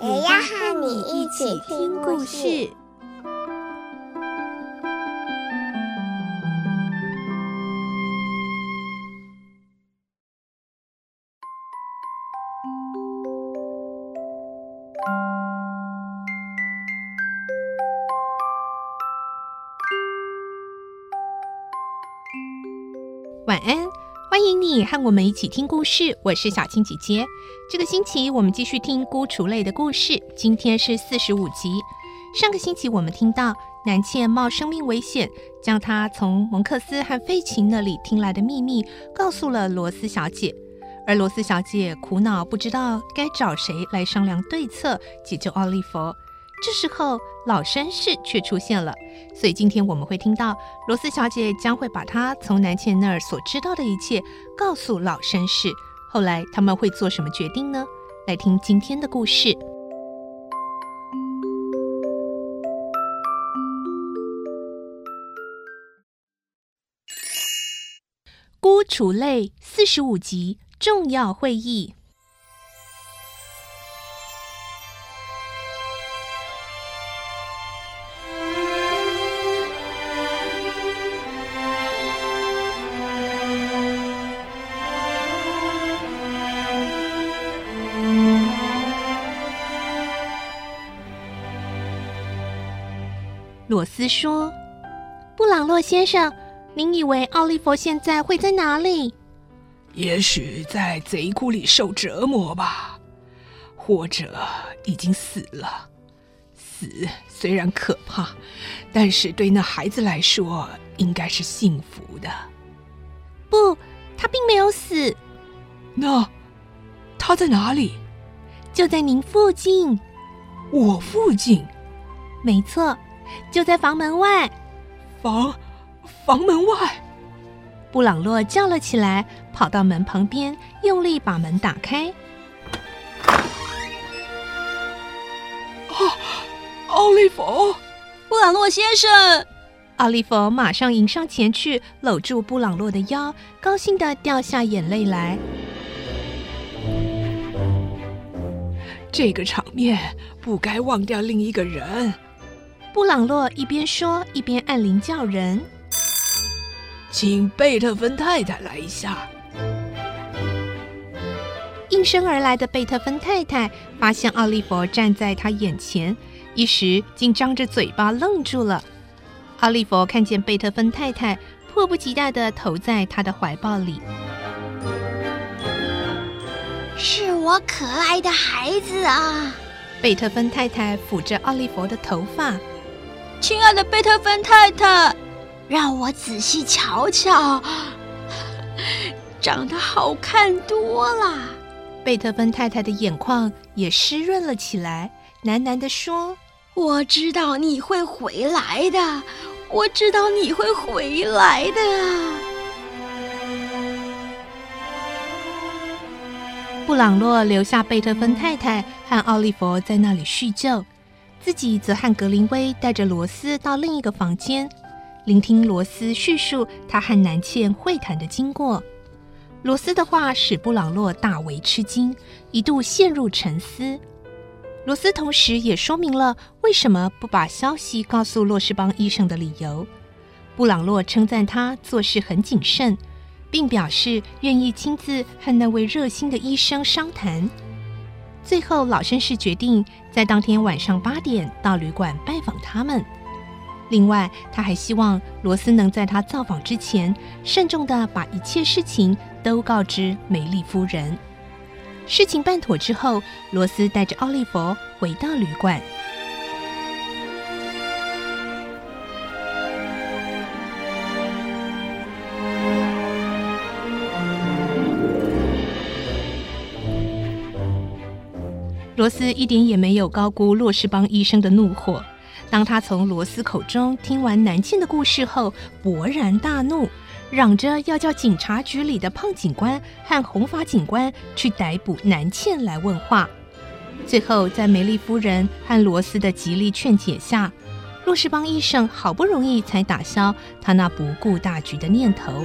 也要和你一起听故事。晚安，你和我们一起听故事。我是小青姐姐。这个星期我们继续听孤雏泪的故事，今天是四十五集。上个星期我们听到南茜冒生命危险，将她从蒙克斯和费琴那里听来的秘密告诉了罗斯小姐，而罗斯小姐苦恼不知道该找谁来商量对策解救奥利弗。这时候，老绅士却出现了，所以今天我们会听到罗斯小姐将会把她从南茜那儿所知道的一切告诉老绅士。后来他们会做什么决定呢？来听今天的故事，《孤雏泪》四十五集重要会议。罗斯说：“布朗洛先生，您以为奥利弗现在会在哪里？也许在贼窟里受折磨吧，或者已经死了。死虽然可怕，但是对那孩子来说应该是幸福的。不，他并没有死。那他在哪里？就在您附近。我附近？没错。”就在房门外，房房门外，布朗洛叫了起来，跑到门旁边，用力把门打开。哦，奥利弗，布朗洛先生！奥利弗马上迎上前去，搂住布朗洛的腰，高兴的掉下眼泪来。这个场面不该忘掉另一个人。布朗洛一边说一边按铃叫人，请贝特芬太太来一下。应声而来的贝特芬太太发现奥利弗站在她眼前，一时竟张着嘴巴愣住了。奥利弗看见贝特芬太太，迫不及待的投在他的怀抱里。是我可爱的孩子啊！贝特芬太太抚着奥利弗的头发。亲爱的贝特芬太太，让我仔细瞧瞧，长得好看多了。贝特芬太太的眼眶也湿润了起来，喃喃地说：“我知道你会回来的，我知道你会回来的。”布朗洛留下贝特芬太太和奥利弗在那里叙旧。自己则和格林威带着罗斯到另一个房间，聆听罗斯叙述他和南茜会谈的经过。罗斯的话使布朗洛大为吃惊，一度陷入沉思。罗斯同时也说明了为什么不把消息告诉洛士邦医生的理由。布朗洛称赞他做事很谨慎，并表示愿意亲自和那位热心的医生商谈。最后，老绅士决定在当天晚上八点到旅馆拜访他们。另外，他还希望罗斯能在他造访之前，慎重地把一切事情都告知梅丽夫人。事情办妥之后，罗斯带着奥利弗回到旅馆。罗斯一点也没有高估洛士邦医生的怒火。当他从罗斯口中听完南茜的故事后，勃然大怒，嚷着要叫警察局里的胖警官和红发警官去逮捕南茜来问话。最后，在梅丽夫人和罗斯的极力劝解下，洛士邦医生好不容易才打消他那不顾大局的念头。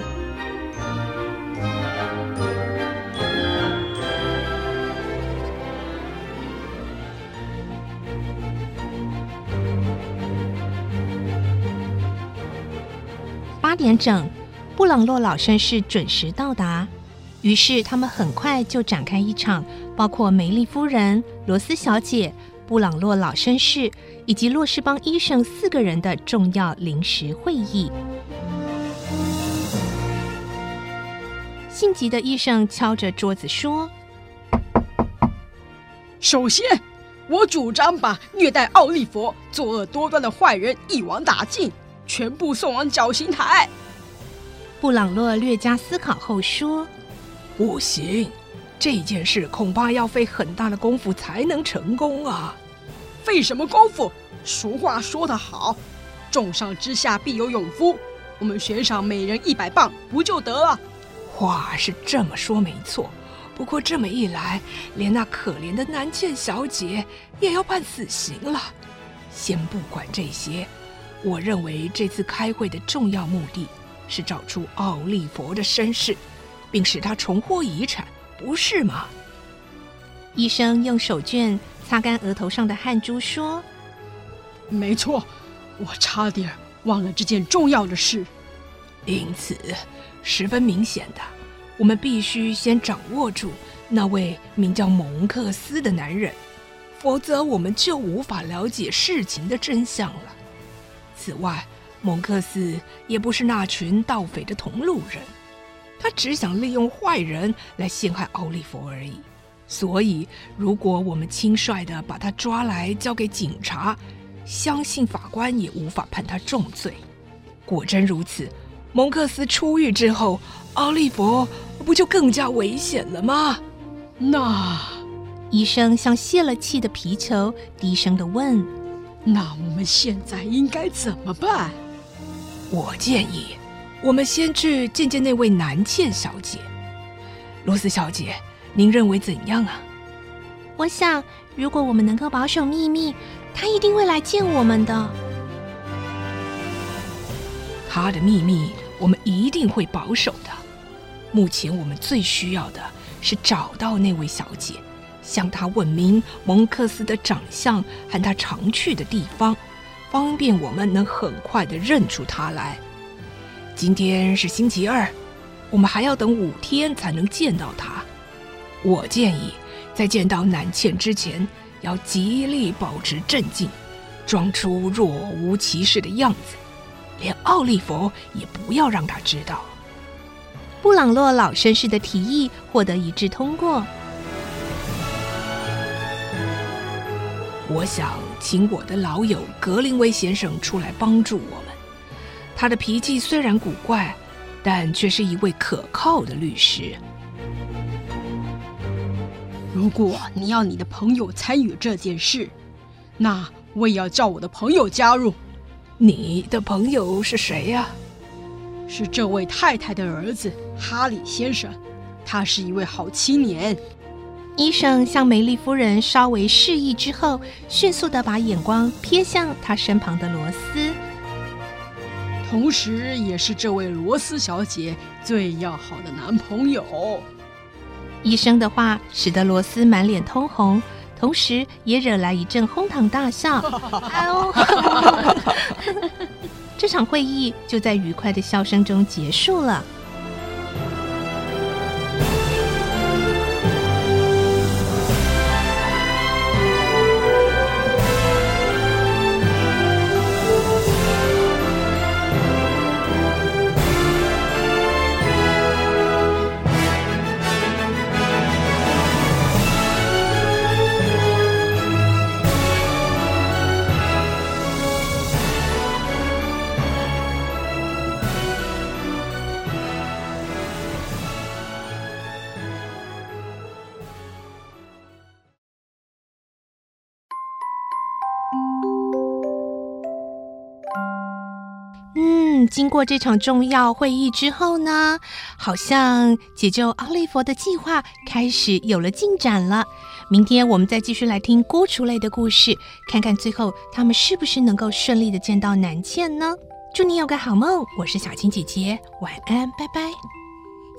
八点整，布朗洛老绅士准时到达。于是他们很快就展开一场包括梅丽夫人、罗斯小姐、布朗洛老绅士以及洛士邦医生四个人的重要临时会议。性急的医生敲着桌子说：“首先，我主张把虐待奥利弗、作恶多端的坏人一网打尽。”全部送往绞刑台。布朗洛略加思考后说：“不行，这件事恐怕要费很大的功夫才能成功啊！费什么功夫？俗话说得好，重赏之下必有勇夫。我们悬赏每人一百磅，不就得了？话是这么说没错，不过这么一来，连那可怜的南茜小姐也要判死刑了。先不管这些。”我认为这次开会的重要目的是找出奥利佛的身世，并使他重获遗产，不是吗？医生用手绢擦干额头上的汗珠，说：“没错，我差点忘了这件重要的事。因此，十分明显的，我们必须先掌握住那位名叫蒙克斯的男人，否则我们就无法了解事情的真相了。”此外，蒙克斯也不是那群盗匪的同路人，他只想利用坏人来陷害奥利弗而已。所以，如果我们轻率地把他抓来交给警察，相信法官也无法判他重罪。果真如此，蒙克斯出狱之后，奥利弗不就更加危险了吗？那医生像泄了气的皮球，低声地问。那我们现在应该怎么办？我建议，我们先去见见那位南茜小姐。罗斯小姐，您认为怎样啊？我想，如果我们能够保守秘密，她一定会来见我们的。她的秘密，我们一定会保守的。目前我们最需要的是找到那位小姐。向他问明蒙克斯的长相和他常去的地方，方便我们能很快地认出他来。今天是星期二，我们还要等五天才能见到他。我建议，在见到南茜之前，要极力保持镇静，装出若无其事的样子，连奥利弗也不要让他知道。布朗洛老绅士的提议获得一致通过。我想请我的老友格林威先生出来帮助我们。他的脾气虽然古怪，但却是一位可靠的律师。如果你要你的朋友参与这件事，那我也要叫我的朋友加入。你的朋友是谁呀？是这位太太的儿子哈里先生，他是一位好青年。医生向梅丽夫人稍微示意之后，迅速的把眼光瞥向她身旁的罗斯，同时也是这位罗斯小姐最要好的男朋友。医生的话使得罗斯满脸通红，同时也惹来一阵哄堂大笑。哎呦！这场会议就在愉快的笑声中结束了。经过这场重要会议之后呢，好像解救奥利弗的计划开始有了进展了。明天我们再继续来听孤雏类的故事，看看最后他们是不是能够顺利的见到南茜呢？祝你有个好梦，我是小青姐姐，晚安，拜拜。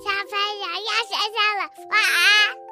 小朋友要睡觉了，晚安。